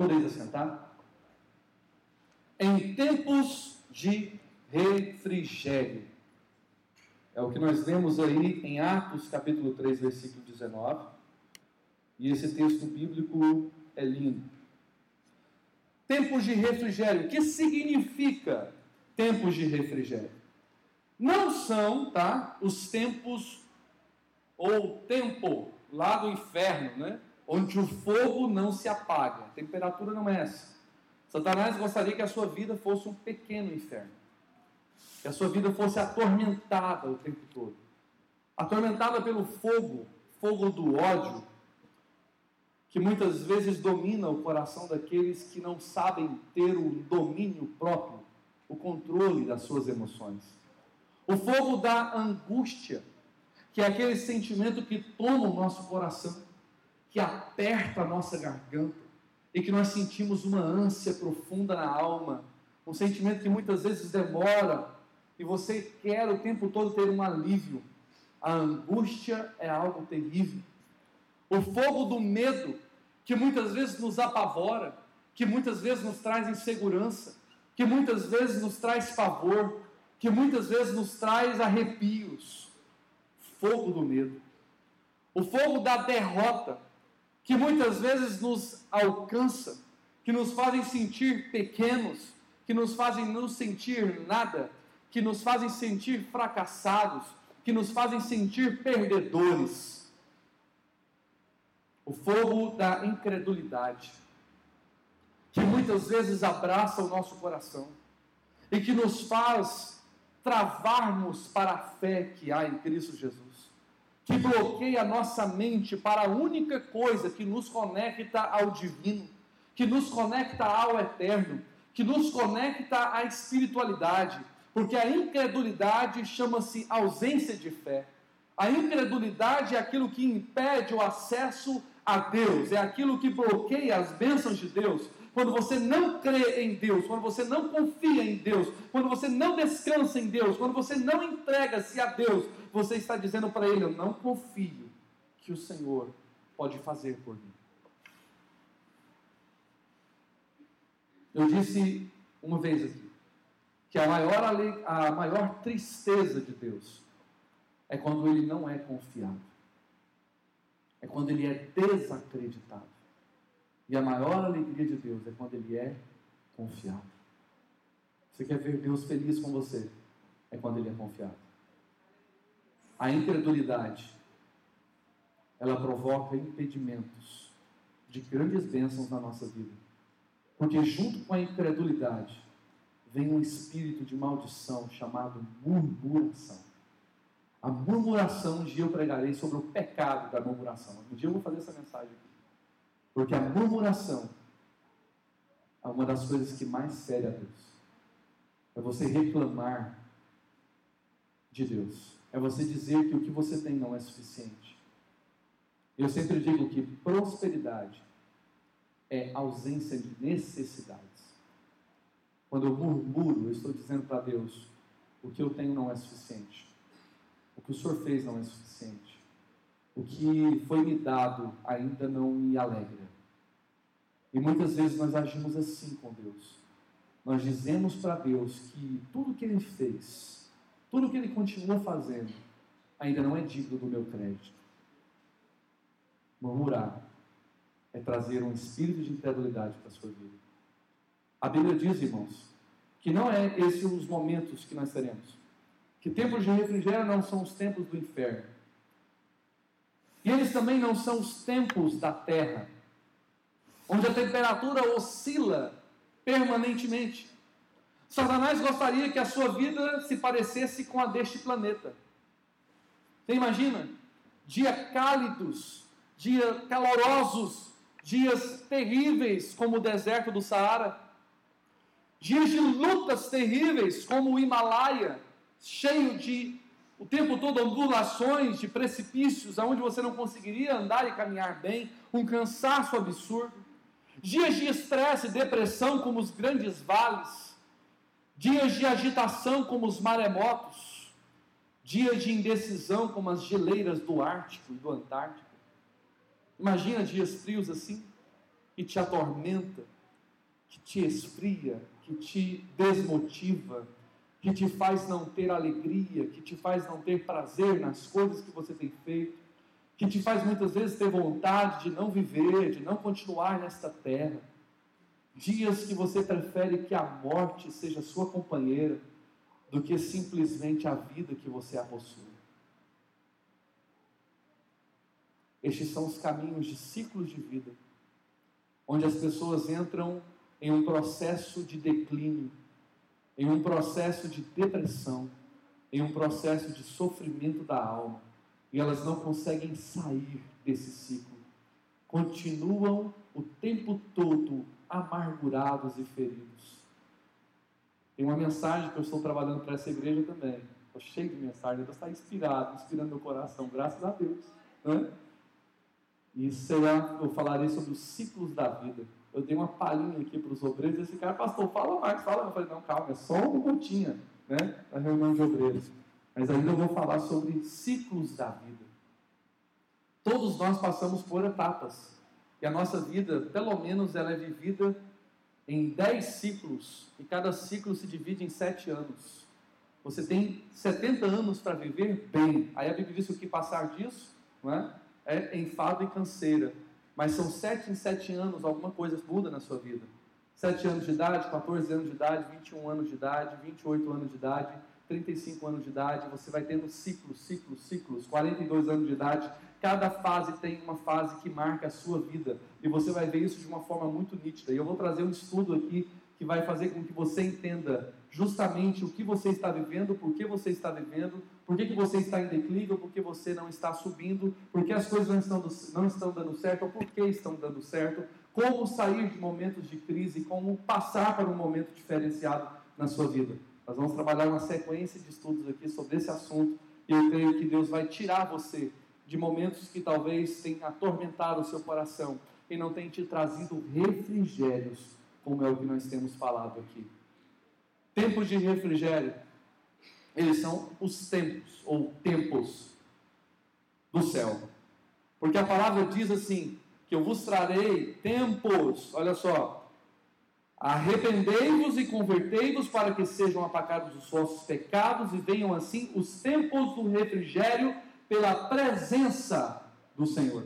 Podeis assentar? Em tempos de refrigério. É o que nós lemos aí em Atos capítulo 3, versículo 19. E esse texto bíblico é lindo. Tempos de refrigério. O que significa tempos de refrigério? Não são, tá, os tempos ou tempo lá do inferno, né? Onde o fogo não se apaga. A temperatura não é essa. Satanás gostaria que a sua vida fosse um pequeno inferno. Que a sua vida fosse atormentada o tempo todo. Atormentada pelo fogo, fogo do ódio, que muitas vezes domina o coração daqueles que não sabem ter o domínio próprio, o controle das suas emoções. O fogo da angústia, que é aquele sentimento que toma o nosso coração, que aperta a nossa garganta e que nós sentimos uma ânsia profunda na alma, um sentimento que muitas vezes demora e você quer o tempo todo ter um alívio. A angústia é algo terrível. O fogo do medo, que muitas vezes nos apavora, que muitas vezes nos traz insegurança, que muitas vezes nos traz pavor, que muitas vezes nos traz arrepios. Fogo do medo. O fogo da derrota, que muitas vezes nos alcança, que nos fazem sentir pequenos, que nos fazem não sentir nada, que nos fazem sentir fracassados, que nos fazem sentir perdedores. O fogo da incredulidade, que muitas vezes abraça o nosso coração e que nos faz travarmos para a fé que há em Cristo Jesus, que bloqueia a nossa mente para a única coisa que nos conecta ao divino, que nos conecta ao eterno, que nos conecta à espiritualidade, porque a incredulidade chama-se ausência de fé. A incredulidade é aquilo que impede o acesso a Deus, é aquilo que bloqueia as bênçãos de Deus. Quando você não crê em Deus, quando você não confia em Deus, quando você não descansa em Deus, quando você não entrega-se a Deus, você está dizendo para Ele: Eu não confio que o Senhor pode fazer por mim. Eu disse uma vez aqui que a maior, a maior tristeza de Deus é quando Ele não é confiado é quando ele é desacreditado. E a maior alegria de Deus é quando ele é confiado. Você quer ver Deus feliz com você? É quando ele é confiado. A incredulidade, ela provoca impedimentos de grandes bênçãos na nossa vida. Porque junto com a incredulidade vem um espírito de maldição chamado murmuração. A murmuração, um dia eu pregarei sobre o pecado da murmuração. Um dia eu vou fazer essa mensagem aqui. Porque a murmuração é uma das coisas que mais fere a Deus. É você reclamar de Deus. É você dizer que o que você tem não é suficiente. Eu sempre digo que prosperidade é ausência de necessidades. Quando eu murmuro, eu estou dizendo para Deus: o que eu tenho não é suficiente. O que o Senhor fez não é suficiente. O que foi me dado ainda não me alegra. E muitas vezes nós agimos assim com Deus. Nós dizemos para Deus que tudo que Ele fez, tudo que Ele continua fazendo, ainda não é digno do meu crédito. Murmurar é trazer um espírito de incredulidade para a sua vida. A Bíblia diz, irmãos, que não é esses os momentos que nós teremos que tempos de refrigério não são os tempos do inferno. E eles também não são os tempos da terra, onde a temperatura oscila permanentemente. Satanás gostaria que a sua vida se parecesse com a deste planeta. Você imagina? Dias cálidos, dias calorosos, dias terríveis como o deserto do Saara, dias de lutas terríveis como o Himalaia, cheio de o tempo todo ondulações de precipícios aonde você não conseguiria andar e caminhar bem, um cansaço absurdo, dias de estresse e depressão como os grandes vales, dias de agitação como os maremotos, dias de indecisão como as geleiras do Ártico e do Antártico. Imagina dias frios assim. que te atormenta, que te esfria, que te desmotiva, que te faz não ter alegria, que te faz não ter prazer nas coisas que você tem feito, que te faz muitas vezes ter vontade de não viver, de não continuar nesta terra. Dias que você prefere que a morte seja sua companheira do que simplesmente a vida que você a possui. Estes são os caminhos de ciclos de vida, onde as pessoas entram em um processo de declínio, em um processo de depressão, em um processo de sofrimento da alma, e elas não conseguem sair desse ciclo. Continuam o tempo todo amargurados e feridos. Tem uma mensagem que eu estou trabalhando para essa igreja também. Estou cheio de mensagem, Deus está inspirado, inspirando meu coração, graças a Deus. Né? E será, eu falarei sobre os ciclos da vida eu dei uma palhinha aqui para os obreiros, esse cara, pastor, fala mais, fala. Eu falei, não, calma, é só uma gotinha, né, na reunião de obreiros. Mas ainda eu vou falar sobre ciclos da vida. Todos nós passamos por etapas. E a nossa vida, pelo menos, ela é vivida em dez ciclos. E cada ciclo se divide em sete anos. Você tem 70 anos para viver bem. Aí a Bíblia diz que o que passar disso não é? é enfado e canseira. Mas são sete em sete anos, alguma coisa muda na sua vida. Sete anos de idade, 14 anos de idade, 21 anos de idade, 28 anos de idade, 35 anos de idade, você vai tendo ciclos, ciclos, ciclos, 42 anos de idade. Cada fase tem uma fase que marca a sua vida. E você vai ver isso de uma forma muito nítida. E eu vou trazer um estudo aqui que vai fazer com que você entenda justamente o que você está vivendo, por que você está vivendo, por que, que você está em declínio, por que você não está subindo, por que as coisas não estão, não estão dando certo, ou por que estão dando certo, como sair de momentos de crise, como passar para um momento diferenciado na sua vida. Nós vamos trabalhar uma sequência de estudos aqui sobre esse assunto e eu creio que Deus vai tirar você de momentos que talvez tenham atormentado o seu coração e não tenham te trazido refrigérios como é o que nós temos falado aqui. Tempos de refrigério, eles são os tempos, ou tempos do céu. Porque a palavra diz assim: que eu vos trarei tempos, olha só, arrependei-vos e convertei-vos para que sejam apacados os vossos pecados e venham assim os tempos do refrigério pela presença do Senhor.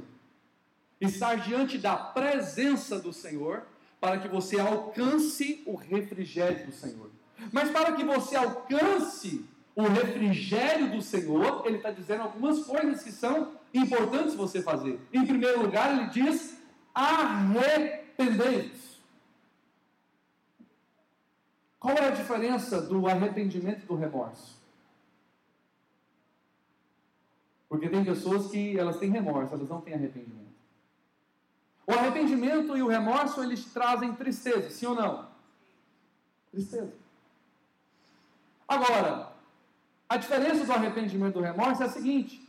Estar diante da presença do Senhor para que você alcance o refrigério do Senhor. Mas para que você alcance o refrigério do Senhor, ele está dizendo algumas coisas que são importantes você fazer. Em primeiro lugar, ele diz: arrependei-vos. Qual é a diferença do arrependimento e do remorso? Porque tem pessoas que elas têm remorso, elas não têm arrependimento. O arrependimento e o remorso, eles trazem tristeza, sim ou não? Tristeza. Agora, a diferença do arrependimento e do remorso é a seguinte: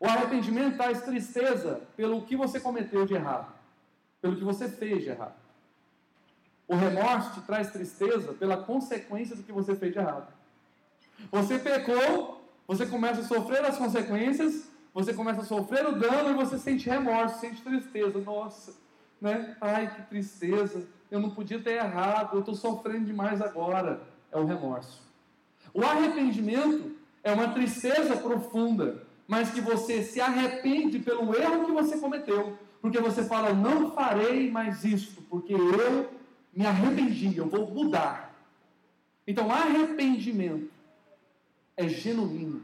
o arrependimento traz tristeza pelo que você cometeu de errado, pelo que você fez de errado. O remorso te traz tristeza pela consequência do que você fez de errado. Você pecou, você começa a sofrer as consequências, você começa a sofrer o dano e você sente remorso, sente tristeza. Nossa, né? Ai, que tristeza. Eu não podia ter errado, eu estou sofrendo demais agora. É o remorso. O arrependimento é uma tristeza profunda, mas que você se arrepende pelo erro que você cometeu. Porque você fala, não farei mais isto, porque eu me arrependi, eu vou mudar. Então, arrependimento é genuíno,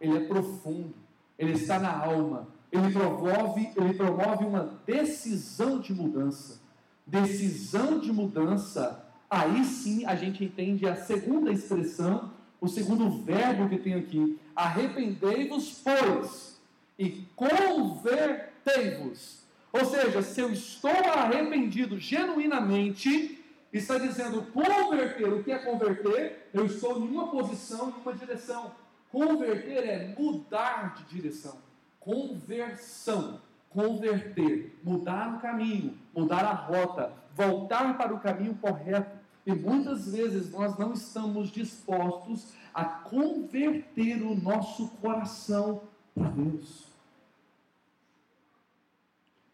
ele é profundo, ele está na alma, ele promove, ele promove uma decisão de mudança. Decisão de mudança, aí sim a gente entende a segunda expressão, o segundo verbo que tem aqui. Arrependei-vos, pois, e convertei-vos. Ou seja, se eu estou arrependido genuinamente, está dizendo converter. O que é converter? Eu estou em uma posição, em uma direção. Converter é mudar de direção. Conversão. Converter. Mudar o caminho, mudar a rota, voltar para o caminho correto. E muitas vezes nós não estamos dispostos a converter o nosso coração para Deus.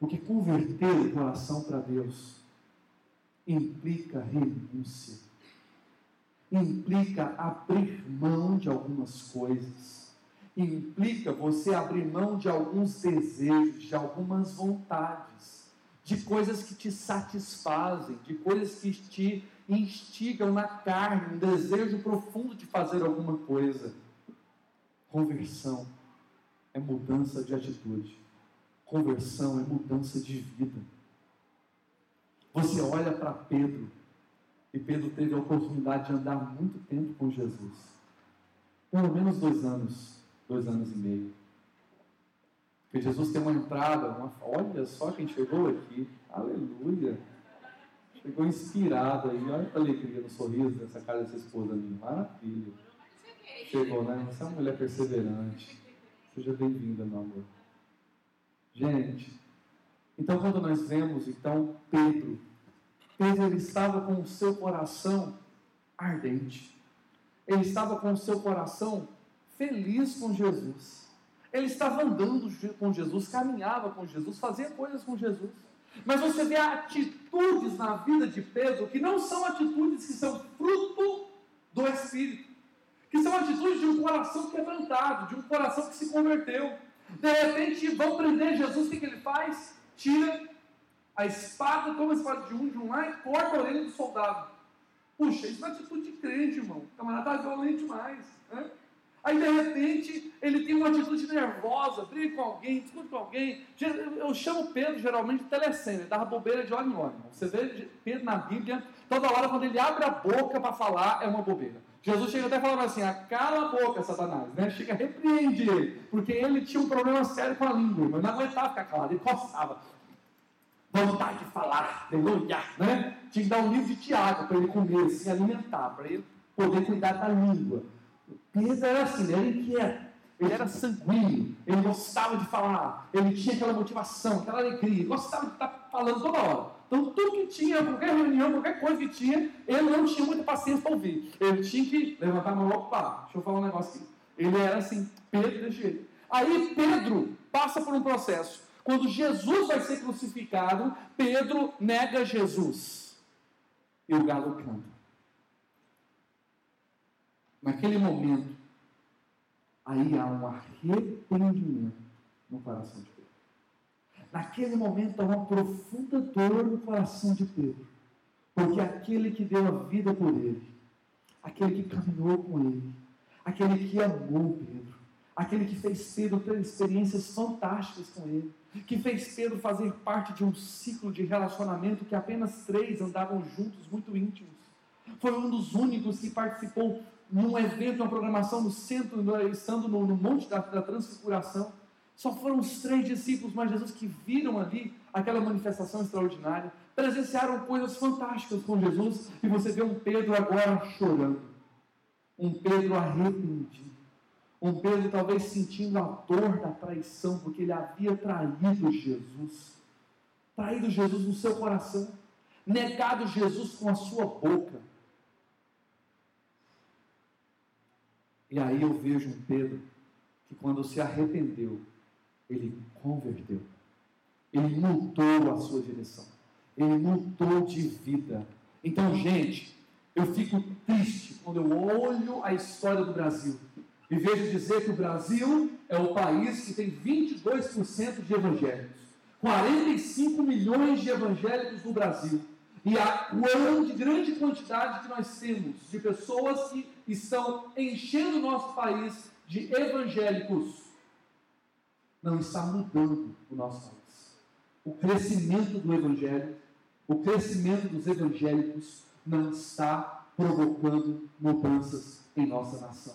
Porque converter o coração para Deus implica renúncia, implica abrir mão de algumas coisas, implica você abrir mão de alguns desejos, de algumas vontades, de coisas que te satisfazem, de coisas que te instigam na carne, um desejo profundo de fazer alguma coisa. Conversão é mudança de atitude. Conversão é mudança de vida. Você olha para Pedro, e Pedro teve a oportunidade de andar muito tempo com Jesus. Pelo menos dois anos, dois anos e meio. Porque Jesus tem uma entrada, uma, olha só quem chegou aqui, aleluia. Chegou inspirado aí, olha a alegria no sorriso dessa cara dessa esposa minha, maravilha. Chegou, né? Você é uma mulher perseverante. Seja bem-vinda, meu amor. Gente, então quando nós vemos então Pedro, Pedro ele estava com o seu coração ardente. Ele estava com o seu coração feliz com Jesus. Ele estava andando com Jesus, caminhava com Jesus, fazia coisas com Jesus. Mas você vê atitudes na vida de Pedro que não são atitudes que são fruto do Espírito, que são atitudes de um coração quebrantado, de um coração que se converteu. De repente vão prender Jesus, o que, ele faz? Tira a espada, toma a espada de um de um lá e corta a orelha do soldado. Puxa, isso é uma atitude de crente, irmão. O camarada está violento demais. Né? Aí de repente ele tem uma atitude nervosa, briga com alguém, discute com alguém. Eu chamo Pedro geralmente de telecena, ele dava bobeira de hora em hora. Você vê Pedro na Bíblia, toda hora quando ele abre a boca para falar é uma bobeira. Jesus chega até falando assim: ah, cala a boca, Satanás, né? Chega, repreende ele, porque ele tinha um problema sério com a língua, mas não aguentava ficar calado, ele coçava. Vontade de falar, aleluia, né? Tinha que dar um livro de Tiago para ele comer, se alimentar, para ele poder cuidar da língua. Pedro era assim, ele era inquieto, ele era sanguíneo, ele gostava de falar, ele tinha aquela motivação, aquela alegria, gostava de estar falando toda hora. Então, tudo que tinha, qualquer reunião, qualquer coisa que tinha, ele não tinha muita paciência para ouvir. Ele tinha que levantar a mão, opa, deixa eu falar um negócio aqui. Ele era assim, Pedro desse jeito. Aí Pedro passa por um processo. Quando Jesus vai ser crucificado, Pedro nega Jesus. E o galo canta. Naquele momento, aí há um arrependimento no coração de Pedro. Naquele momento há uma profunda dor no coração de Pedro. Porque aquele que deu a vida por ele, aquele que caminhou com ele, aquele que amou Pedro, aquele que fez Pedro ter experiências fantásticas com ele, que fez Pedro fazer parte de um ciclo de relacionamento que apenas três andavam juntos, muito íntimos. Foi um dos únicos que participou num evento, uma programação no centro, estando no, no Monte da, da Transfiguração. Só foram os três discípulos, mas Jesus, que viram ali aquela manifestação extraordinária, presenciaram coisas fantásticas com Jesus, e você vê um Pedro agora chorando, um Pedro arrependido, um Pedro talvez sentindo a dor da traição, porque ele havia traído Jesus, traído Jesus no seu coração, negado Jesus com a sua boca. E aí eu vejo um Pedro que, quando se arrependeu, ele converteu, ele mudou a sua direção, ele mudou de vida. Então, gente, eu fico triste quando eu olho a história do Brasil e vejo dizer que o Brasil é o país que tem 22% de evangélicos, 45 milhões de evangélicos no Brasil. E a grande, grande quantidade que nós temos de pessoas que estão enchendo o nosso país de evangélicos não está mudando o nosso país. O crescimento do evangelho, o crescimento dos evangélicos não está provocando mudanças em nossa nação.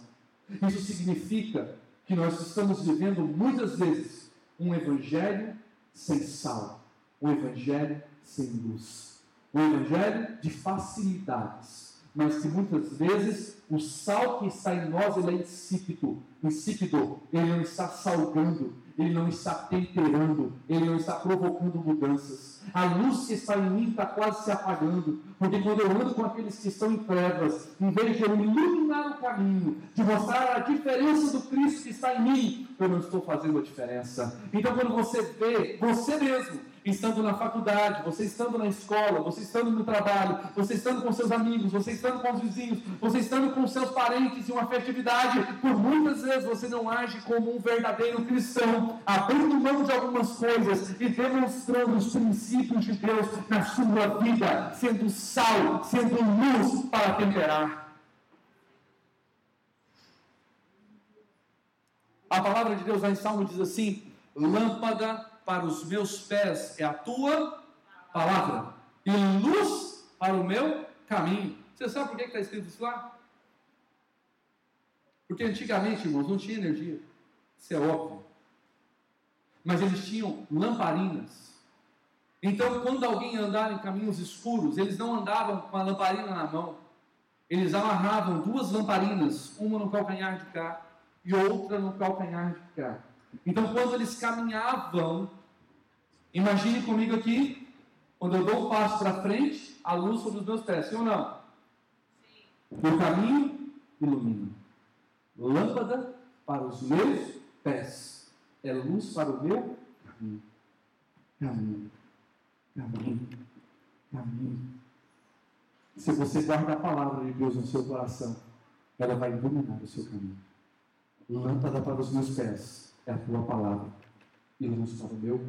Isso significa que nós estamos vivendo muitas vezes um evangelho sem sal, um evangelho sem luz o evangelho de facilidades, mas que muitas vezes o sal que está em nós ele é insípido, insípido, ele não está salgando, ele não está temperando, ele não está provocando mudanças. A luz que está em mim está quase se apagando, porque quando eu ando com aqueles que estão em trevas, em vez de eu iluminar o caminho, de mostrar a diferença do Cristo que está em mim, eu não estou fazendo a diferença. Então, quando você vê você mesmo estando na faculdade, você estando na escola, você estando no trabalho, você estando com seus amigos, você estando com os vizinhos, você estando com seus parentes em uma festividade, por muitas vezes você não age como um verdadeiro cristão, abrindo mão de algumas coisas e demonstrando os princípios de Deus na sua vida, sendo sal, sendo luz para temperar. A palavra de Deus lá em Salmo diz assim: lâmpada para os meus pés é a tua palavra, e luz para o meu caminho. Você sabe por que está escrito isso lá? Porque antigamente, irmãos, não tinha energia. Isso é óbvio. Mas eles tinham lamparinas. Então, quando alguém andava em caminhos escuros, eles não andavam com a lamparina na mão. Eles amarravam duas lamparinas, uma no calcanhar de cá e outra no calcanhar de cá. Então, quando eles caminhavam, imagine comigo aqui, quando eu dou um passo para frente, a luz sobre os meus pés, sim ou não? Sim. O caminho ilumina. Lâmpada para os meus pés. É luz para o meu caminho. Caminho. Caminho. Caminho. Se você guarda a palavra de Deus no seu coração, ela vai iluminar o seu caminho. Lâmpada para os meus pés é a tua palavra e luz para o meu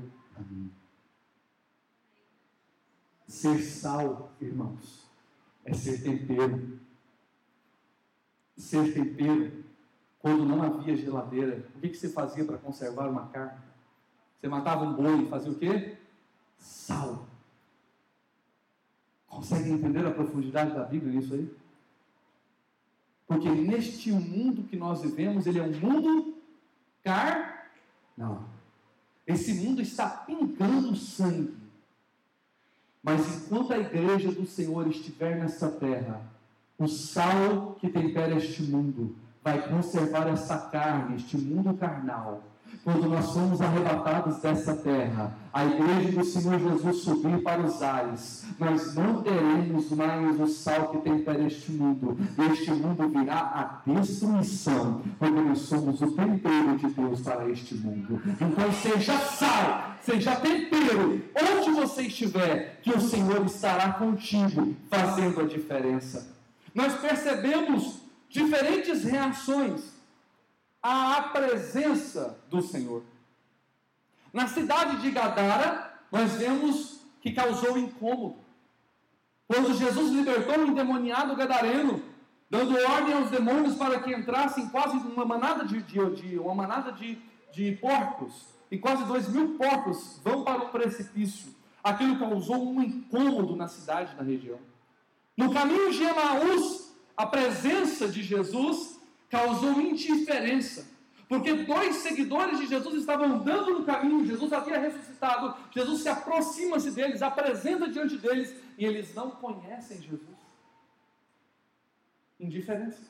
Ser sal, irmãos, é ser tempero. Ser tempero, quando não havia geladeira, o que, que você fazia para conservar uma carne? Você matava um boi e fazia o quê? Sal. Consegue entender a profundidade da Bíblia nisso aí? Porque neste mundo que nós vivemos, ele é um mundo carnal. Esse mundo está pingando sangue. Mas enquanto a igreja do Senhor estiver nessa terra, o sal que tempera este mundo vai conservar essa carne, este mundo carnal, quando nós somos arrebatados dessa terra, a igreja do Senhor Jesus subir para os ares, nós não teremos mais o sal que tempera este mundo. Este mundo virá a destruição, porque nós somos o tempero de Deus para este mundo. Então seja sal, seja tempero, onde você estiver, que o Senhor estará contigo, fazendo a diferença. Nós percebemos diferentes reações à presença do Senhor. Na cidade de Gadara, nós vemos que causou incômodo. Quando Jesus libertou o endemoniado gadareno, dando ordem aos demônios para que entrassem quase uma manada de, de, de uma manada de, de porcos, e quase dois mil porcos vão para o precipício. Aquilo causou um incômodo na cidade, na região. No caminho de Emaús, a presença de Jesus causou indiferença. Porque dois seguidores de Jesus estavam andando no caminho, Jesus havia ressuscitado, Jesus se aproxima-se deles, apresenta diante deles, e eles não conhecem Jesus. Indiferença.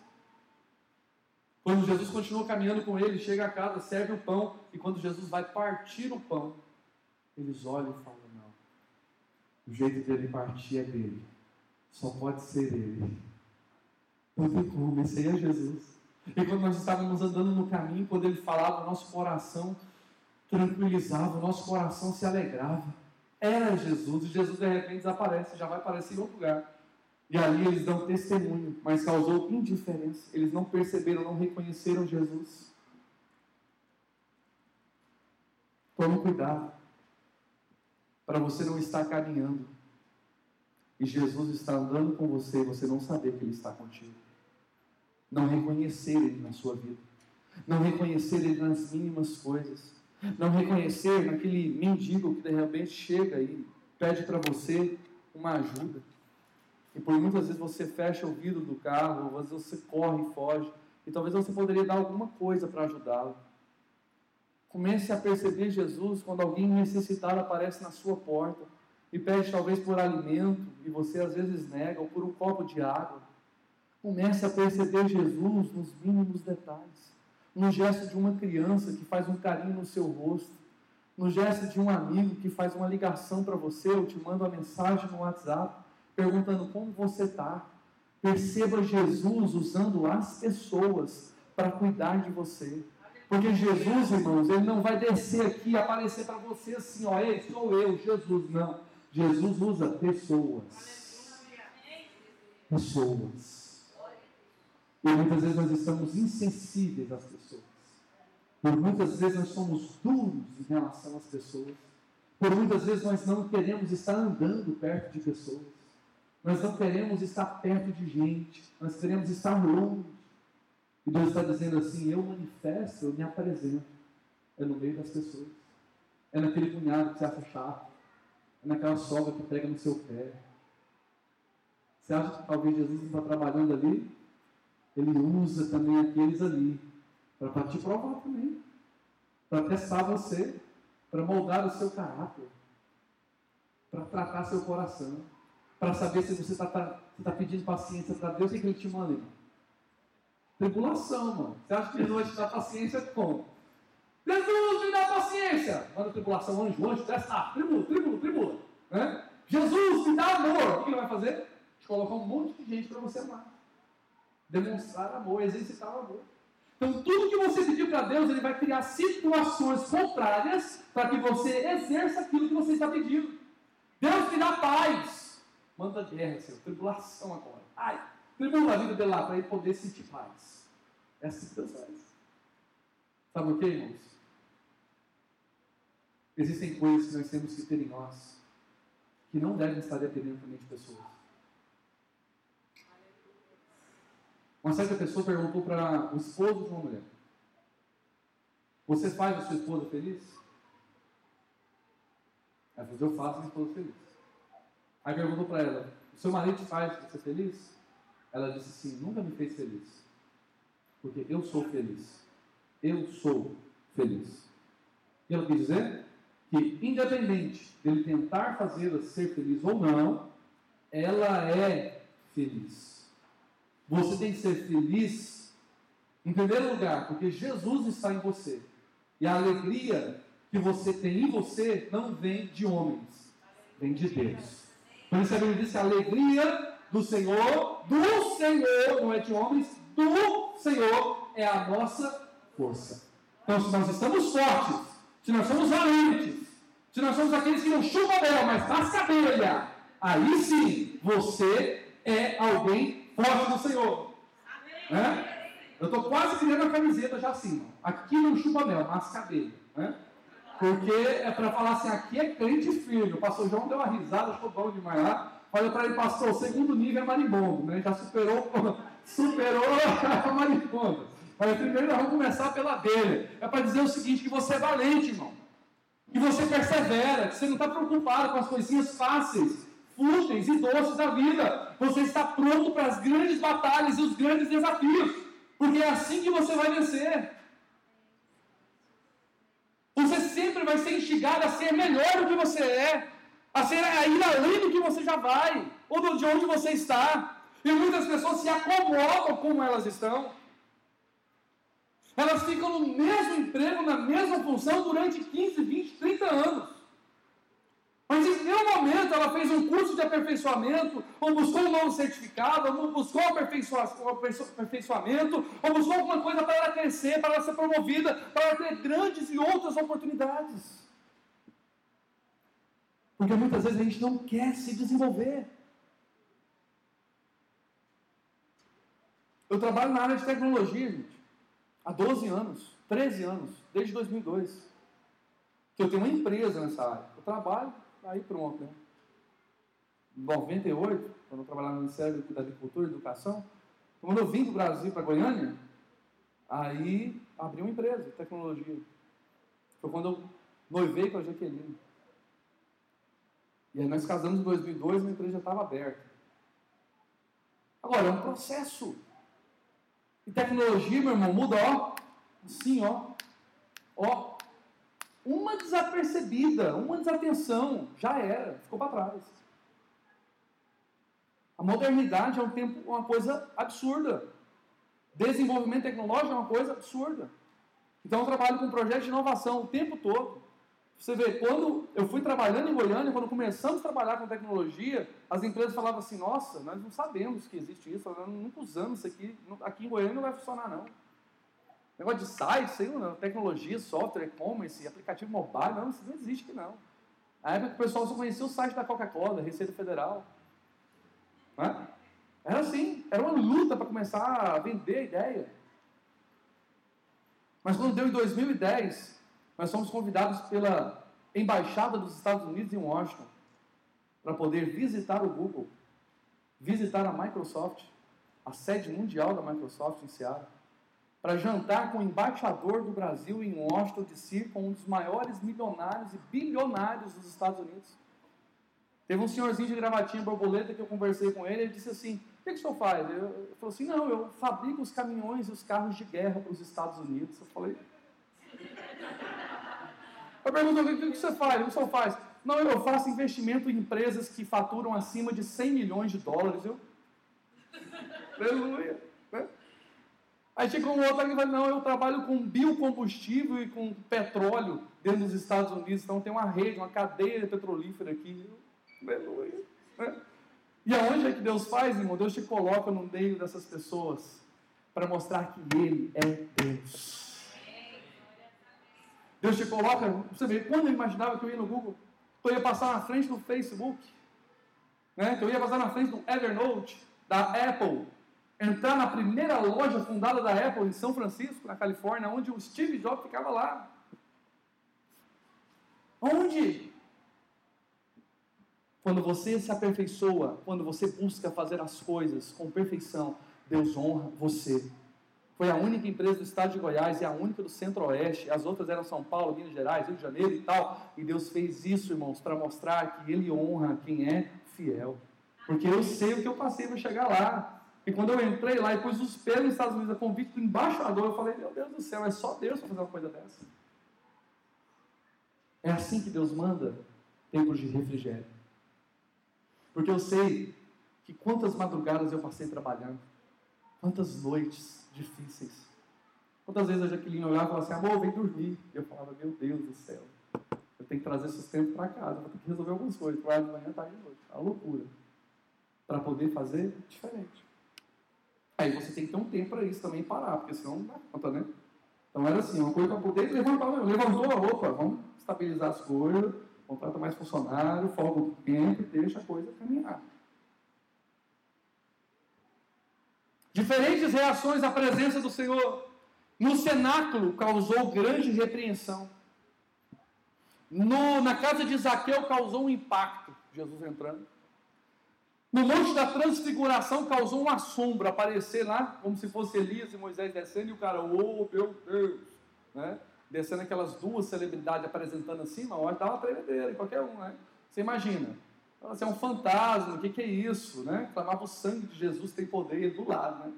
Quando Jesus continua caminhando com eles, chega a casa, serve o pão, e quando Jesus vai partir o pão, eles olham e falam: Não, o jeito dele partir é dele, só pode ser ele. Não tem como, Jesus. E quando nós estávamos andando no caminho, quando ele falava, nosso coração tranquilizava, o nosso coração se alegrava. Era Jesus, e Jesus de repente desaparece, já vai aparecer em outro lugar. E ali eles dão testemunho, mas causou indiferença. Eles não perceberam, não reconheceram Jesus. Tome cuidado, para você não estar caminhando. E Jesus está andando com você e você não saber que Ele está contigo não reconhecer Ele na sua vida, não reconhecer Ele nas mínimas coisas, não reconhecer naquele mendigo que de repente chega e pede para você uma ajuda. E por muitas vezes você fecha o vidro do carro, ou às vezes você corre e foge, e talvez você poderia dar alguma coisa para ajudá-lo. Comece a perceber Jesus quando alguém necessitado aparece na sua porta e pede talvez por alimento, e você às vezes nega, ou por um copo de água. Comece a perceber Jesus nos mínimos detalhes. No gesto de uma criança que faz um carinho no seu rosto. No gesto de um amigo que faz uma ligação para você ou te manda uma mensagem no WhatsApp perguntando como você está. Perceba Jesus usando as pessoas para cuidar de você. Porque Jesus, irmãos, ele não vai descer aqui e aparecer para você assim, ó, ei, sou eu, Jesus. Não. Jesus usa pessoas. Pessoas. E muitas vezes nós estamos insensíveis às pessoas. Por muitas vezes nós somos duros em relação às pessoas. Por muitas vezes nós não queremos estar andando perto de pessoas. Nós não queremos estar perto de gente. Nós queremos estar longe. E Deus está dizendo assim: eu manifesto, eu me apresento. É no meio das pessoas. É naquele cunhado que você acha chato. É naquela sogra que pega no seu pé. Você acha que talvez Jesus não está trabalhando ali? Ele usa também aqueles ali para te provar também. Para testar você para moldar o seu caráter, para tratar seu coração, para saber se você está tá, tá pedindo paciência para Deus, o que ele te manda? Tribulação, mano. Você acha que ele vai te dar paciência como? Jesus me dá paciência! Manda tribulação, anjo, anjo, testa, ah, tribula, tribula, tribula. Né? Jesus me dá amor! O que ele vai fazer? Te colocar um monte de gente para você amar. Demonstrar amor, exercitar o amor. Então, tudo que você pedir para Deus, Ele vai criar situações contrárias para que você exerça aquilo que você está pedindo. Deus te dá paz. Manda guerra, Senhor. Tribulação agora. Ai, tribula a vida dele lá para ele poder sentir paz. É assim que Deus faz. Sabe o que, irmãos? Existem coisas que nós temos que ter em nós que não devem estar dependendo também de pessoas. Uma certa pessoa perguntou para o esposo de uma mulher: Você faz a sua esposa feliz? Ela falou: Eu faço a minha esposa feliz. Aí perguntou para ela: O seu marido faz você feliz? Ela disse assim: Nunca me fez feliz. Porque eu sou feliz. Eu sou feliz. E ela quis dizer que, independente dele tentar fazê-la ser feliz ou não, ela é feliz. Você tem que ser feliz, em primeiro lugar, porque Jesus está em você. E a alegria que você tem em você não vem de homens, vem de Deus. Por isso a Bíblia diz que a alegria do Senhor, do Senhor, não é de homens, do Senhor é a nossa força. Então, se nós estamos fortes, se nós somos valentes, se nós somos aqueles que não chupam dela, mas rasca abelha, aí sim você é alguém forte do Senhor. Né? Eu estou quase criando a camiseta já assim. Aqui não chupa mel, mas cabelo. Né? Porque é para falar assim, aqui é crente firme. O pastor João deu uma risada, ficou bom demais lá. Falei para ele, pastor, o segundo nível é marimbondo, né? Já superou, superou a marimbondo. Mas primeiro nós vamos começar pela dele. É para dizer o seguinte, que você é valente, irmão. Que você persevera, que você não está preocupado com as coisinhas fáceis fúteis e doces da vida. Você está pronto para as grandes batalhas e os grandes desafios, porque é assim que você vai vencer. Você sempre vai ser instigado a ser melhor do que você é, a, ser, a ir além do que você já vai, ou de onde você está. E muitas pessoas se acomodam como elas estão. Elas ficam no mesmo emprego, na mesma função durante 15, 20, 30 anos. Mas em nenhum momento ela fez um curso de aperfeiçoamento, ou buscou um novo certificado, ou buscou aperfeiçoamento, ou buscou alguma coisa para ela crescer, para ela ser promovida, para ela ter grandes e outras oportunidades. Porque muitas vezes a gente não quer se desenvolver. Eu trabalho na área de tecnologia, gente, há 12 anos, 13 anos, desde 2002. Que eu tenho uma empresa nessa área. Eu trabalho Aí pronto, né? Em 98, quando eu trabalhava no Ministério da Agricultura e Educação, quando eu vim do Brasil para Goiânia, aí abri uma empresa de tecnologia. Foi quando eu noivei com a Jaqueline. E aí nós casamos em 2002 e a empresa já estava aberta. Agora, é um processo. E tecnologia, meu irmão, muda, ó. Assim, ó. Ó, uma desapercebida, uma desatenção, já era, ficou para trás. A modernidade é um tempo, uma coisa absurda. Desenvolvimento tecnológico é uma coisa absurda. Então eu trabalho com projetos de inovação o tempo todo. Você vê, quando eu fui trabalhando em Goiânia, quando começamos a trabalhar com tecnologia, as empresas falavam assim, nossa, nós não sabemos que existe isso, nós nunca usamos isso aqui, aqui em Goiânia não vai funcionar não. Negócio de site, sei lá, tecnologia, software, e-commerce, aplicativo mobile, não, isso não existe aqui não. Na época o pessoal só conhecia o site da Coca-Cola, Receita Federal. Né? Era assim, era uma luta para começar a vender a ideia. Mas quando deu em 2010, nós fomos convidados pela Embaixada dos Estados Unidos em Washington para poder visitar o Google, visitar a Microsoft, a sede mundial da Microsoft em Seattle, para jantar com o embaixador do Brasil em Washington DC, com um dos maiores milionários e bilionários dos Estados Unidos. Teve um senhorzinho de gravatinha borboleta que eu conversei com ele, ele disse assim, o que, que o senhor faz? Eu, eu falei assim, não, eu fabrico os caminhões e os carros de guerra para os Estados Unidos. Eu falei... Eu pergunto, o que, que você faz? O senhor faz? Não, eu faço investimento em empresas que faturam acima de 100 milhões de dólares. Eu... Aleluia. Aí chegou um outro e falou, não, eu trabalho com biocombustível e com petróleo dentro dos Estados Unidos, então tem uma rede, uma cadeia petrolífera aqui. Aleluia. Né? E aonde é que Deus faz, irmão? Deus te coloca no meio dessas pessoas para mostrar que Ele é Deus. Deus te coloca, você vê, quando eu imaginava que eu ia no Google, que eu ia passar na frente do Facebook, né? que eu ia passar na frente do Evernote, da Apple, entrar na primeira loja fundada da Apple em São Francisco, na Califórnia, onde o Steve Jobs ficava lá. Onde? Quando você se aperfeiçoa, quando você busca fazer as coisas com perfeição, Deus honra você. Foi a única empresa do estado de Goiás e a única do Centro-Oeste. As outras eram São Paulo, Minas Gerais, Rio de Janeiro e tal. E Deus fez isso, irmãos, para mostrar que Ele honra quem é fiel. Porque eu sei o que eu passei para chegar lá. E quando eu entrei lá e pus os pelos nos Estados Unidos a convite do embaixador, eu falei: Meu Deus do céu, é só Deus para fazer uma coisa dessa. É assim que Deus manda tempos de refrigério. Porque eu sei que quantas madrugadas eu passei trabalhando, quantas noites difíceis. Quantas vezes a Jaqueline olhava e falava assim, amor, vem dormir. E eu falava, meu Deus do céu, eu tenho que trazer sustento para casa, vou ter que resolver algumas coisas, para de manhã, tarde e noite. É uma loucura. Para poder fazer diferente. Aí você tem que ter um tempo para isso também parar, porque senão não dá conta, né? Então era assim, uma coisa para poder levantar, levantou a roupa, vamos estabilizar as coisas, contrata mais funcionário, folga o tempo deixa a coisa caminhar. Diferentes reações à presença do Senhor. No cenáculo causou grande repreensão. No, na casa de Zaqueu causou um impacto, Jesus entrando. No Monte da Transfiguração causou uma sombra aparecer lá, como se fosse Elias e Moisés descendo, e o cara, oh meu Deus, né? descendo aquelas duas celebridades apresentando assim, hora dá uma tremedeira em qualquer um, né? Você imagina, você é um fantasma, o que, que é isso? Né? Clamava o sangue de Jesus, tem poder do lado, né?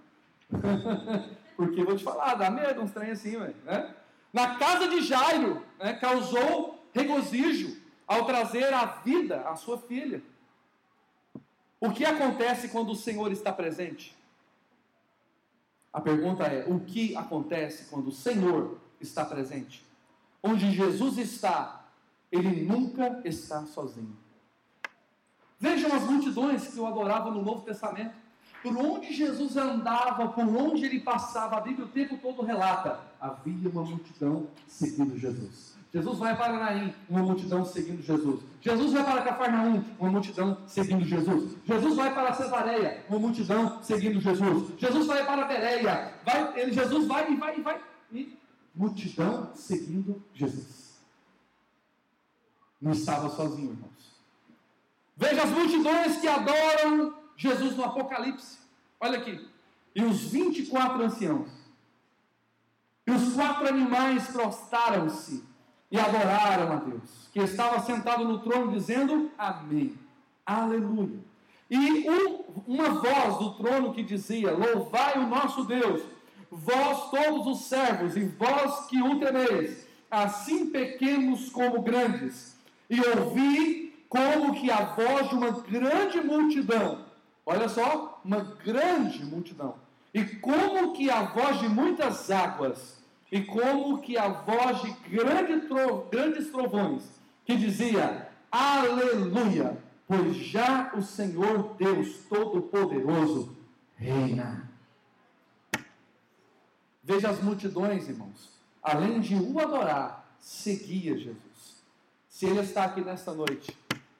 Porque vou te falar, dá medo uns trem assim, né? Na casa de Jairo, né, causou regozijo ao trazer à vida a sua filha. O que acontece quando o Senhor está presente? A pergunta é: o que acontece quando o Senhor está presente? Onde Jesus está, ele nunca está sozinho. Vejam as multidões que o adoravam no Novo Testamento. Por onde Jesus andava, por onde ele passava, a Bíblia o tempo todo relata: havia uma multidão seguindo Jesus. Jesus vai para Naim, uma multidão seguindo Jesus. Jesus vai para Cafarnaum, uma multidão seguindo Jesus. Jesus vai para Cesareia, uma multidão seguindo Jesus. Jesus vai para Bereia, vai, ele, Jesus vai e vai e vai. E multidão seguindo Jesus. Não estava sozinho, irmãos. Veja as multidões que adoram Jesus no Apocalipse. Olha aqui. E os 24 anciãos. E os quatro animais prostaram-se e adoraram a Deus, que estava sentado no trono, dizendo: Amém. Aleluia. E um, uma voz do trono que dizia: Louvai o nosso Deus, vós todos os servos, e vós que o temeis, assim pequenos como grandes, e ouvi como que a voz de uma grande multidão, olha só, uma grande multidão, e como que a voz de muitas águas, e como que a voz de grande tro, grandes trovões, que dizia: Aleluia, pois já o Senhor Deus Todo-Poderoso reina. Veja as multidões, irmãos. Além de o adorar, seguia Jesus. Se ele está aqui nesta noite,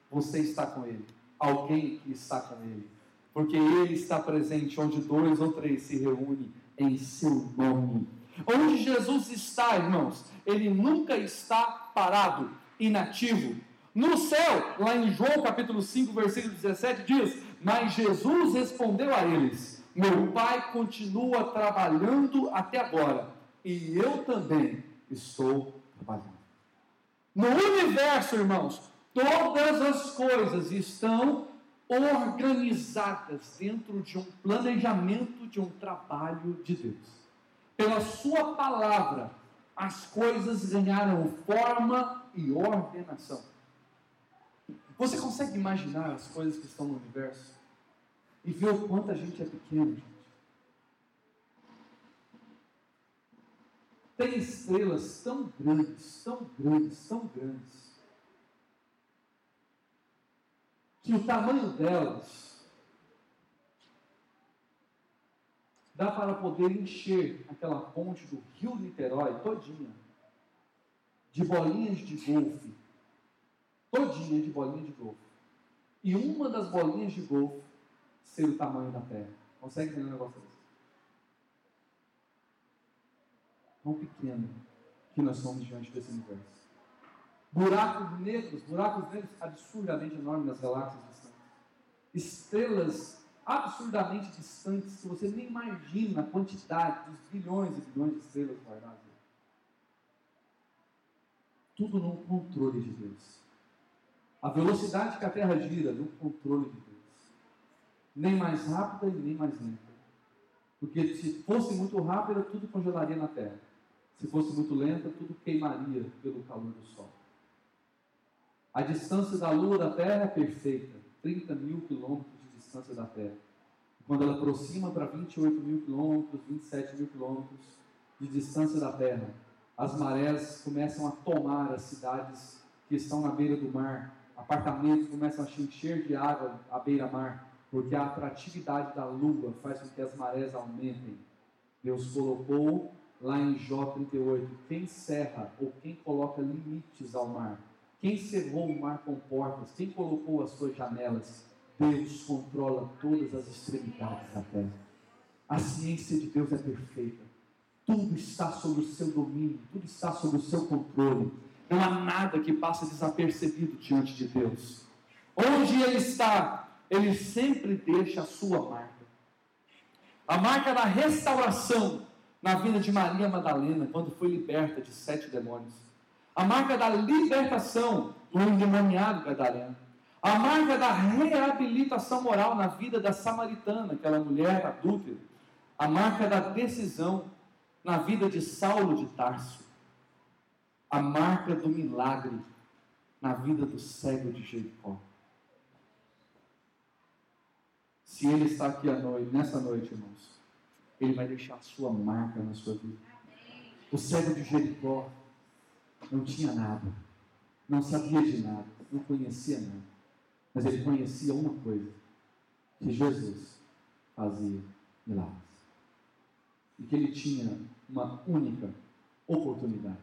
você está com ele. Alguém que está com ele. Porque ele está presente onde dois ou três se reúnem em seu nome. Onde Jesus está, irmãos, ele nunca está parado, inativo. No céu, lá em João capítulo 5, versículo 17, diz: Mas Jesus respondeu a eles: Meu Pai continua trabalhando até agora, e eu também estou trabalhando. No universo, irmãos, todas as coisas estão organizadas dentro de um planejamento, de um trabalho de Deus. Pela Sua palavra, as coisas ganharam forma e ordenação. Você consegue imaginar as coisas que estão no universo? E ver o quanto a gente é pequeno, gente? Tem estrelas tão grandes, tão grandes, tão grandes, que o tamanho delas dá para poder encher aquela ponte do rio Niterói todinha de bolinhas de golfe. Todinha de bolinhas de golfe. E uma das bolinhas de golfe ser o tamanho da Terra. Consegue entender um negócio desse? Tão pequeno que nós somos diante desse universo. Buracos negros, buracos negros absurdamente enormes nas galáxias distantes. Estrelas absurdamente distantes que você nem imagina a quantidade dos bilhões e bilhões de estrelas guardadas. Tudo no controle de Deus. A velocidade que a Terra gira no controle de Deus. Nem mais rápida e nem mais lenta. Porque se fosse muito rápida, tudo congelaria na Terra. Se fosse muito lenta, tudo queimaria pelo calor do Sol. A distância da Lua da Terra é perfeita 30 mil quilômetros distância da Terra. Quando ela aproxima para 28 mil quilômetros, 27 mil quilômetros de distância da Terra, as marés começam a tomar as cidades que estão na beira do mar, apartamentos começam a encher de água à beira-mar, porque a atratividade da lua faz com que as marés aumentem. Deus colocou lá em Jó 38: quem cerra ou quem coloca limites ao mar? Quem cerrou o mar com portas? Quem colocou as suas janelas? Deus controla todas as extremidades da terra. A ciência de Deus é perfeita. Tudo está sob o seu domínio, tudo está sob o seu controle. Não há nada que passe desapercebido diante de Deus. Onde Ele está, Ele sempre deixa a sua marca. A marca da restauração na vida de Maria Madalena, quando foi liberta de sete demônios. A marca da libertação do endemoniado Gadareno a marca da reabilitação moral na vida da samaritana, aquela mulher adúltera. A marca da decisão na vida de Saulo de Tarso. A marca do milagre na vida do cego de Jericó. Se ele está aqui noite, nessa noite, irmãos, ele vai deixar a sua marca na sua vida. O cego de Jericó não tinha nada, não sabia de nada, não conhecia nada. Mas ele conhecia uma coisa: que Jesus fazia milagres. E que ele tinha uma única oportunidade: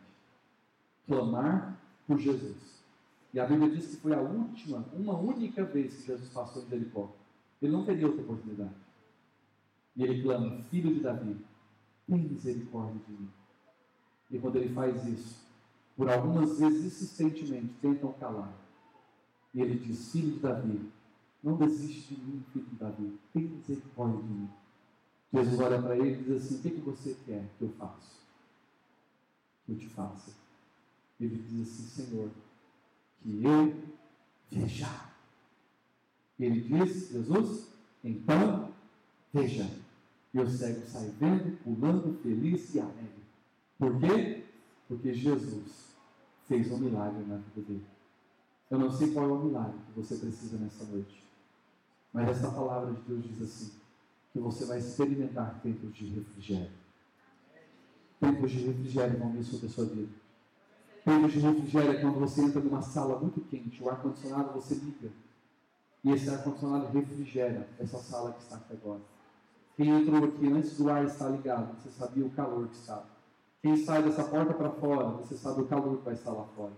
clamar por Jesus. E a Bíblia diz que foi a última, uma única vez que Jesus passou em Jericó. Ele não teria outra oportunidade. E ele clama: Filho de Davi, tem misericórdia de mim. E quando ele faz isso, por algumas vezes insistentemente tentam calar e ele diz: Filho de Davi, não desiste de mim, filho de Davi, tem misericórdia de mim. Jesus olha para ele e diz assim: O que, que você quer que eu faça? Que eu te faça. Ele diz assim: Senhor, que eu veja. Ele diz: Jesus, então veja. E o cego sai vendo, pulando, feliz e alegre. Por quê? Porque Jesus fez um milagre na vida dele. Eu não sei qual é o milagre que você precisa nessa noite. Mas essa palavra de Deus diz assim: que você vai experimentar tempos de refrigério. Tempos de refrigério vão vir sobre a sua vida. Tempos de refrigério é quando você entra numa sala muito quente, o ar-condicionado você liga. E esse ar-condicionado refrigera essa sala que está aqui agora. Quem entrou aqui antes do ar estar ligado, você sabia o calor que estava. Quem sai dessa porta para fora, você sabe o calor que vai estar lá fora.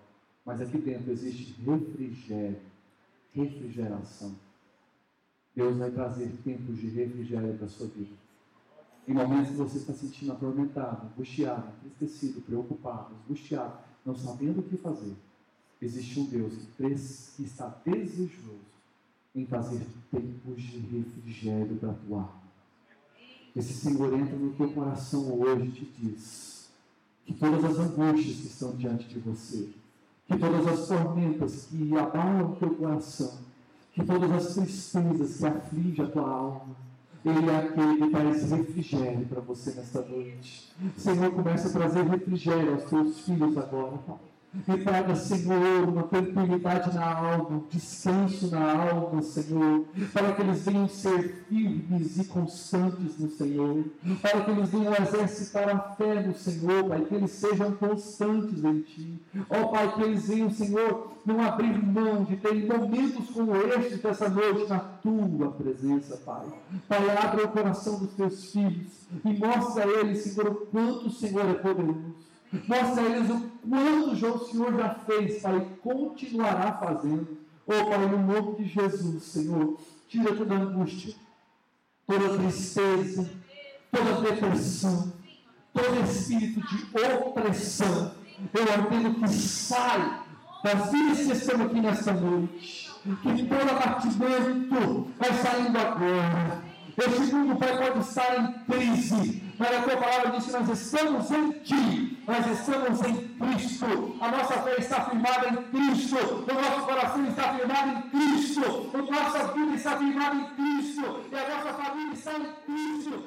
Mas aqui dentro existe refrigério, refrigeração. Deus vai trazer tempos de refrigério para a sua vida. Em momentos que você está sentindo atormentado, angustiado, entristecido, preocupado, angustiado, não sabendo o que fazer, existe um Deus que está desejoso em trazer tempos de refrigério para a tua alma. Esse Senhor entra no teu coração hoje e te diz que todas as angústias que estão diante de você, que todas as tormentas que abalam o teu coração, que todas as tristezas que afligem a tua alma, ele é aquele que traz refrigério para você nesta noite. Senhor, começa a trazer refrigério aos teus filhos agora, Pai. E traga, Senhor, uma tranquilidade na alma, descanso na alma, Senhor, para que eles venham ser firmes e constantes no Senhor, para que eles venham exercitar a fé no Senhor, Pai, que eles sejam constantes em Ti. Ó oh, Pai, que eles venham, Senhor, não abrir mão de ter momentos como este dessa noite na Tua presença, Pai. Pai, abre o coração dos Teus filhos e mostra a eles, Senhor, o quanto o Senhor é poderoso. Mostra a eles o quanto o Senhor já fez, Pai, e continuará fazendo. Oh, Pai, no nome de Jesus, Senhor, tira toda angústia, toda tristeza, toda depressão, todo espírito de opressão. Eu ordeno que sai que estão aqui nesta noite. Que todo abatimento vai saindo agora. Este mundo, Pai, pode estar em crise, mas a tua palavra diz que nós estamos em Ti, nós estamos em Cristo, a nossa fé está firmada em Cristo, o nosso coração está firmado em Cristo, a nossa vida está firmada em Cristo, e a nossa família está em Cristo.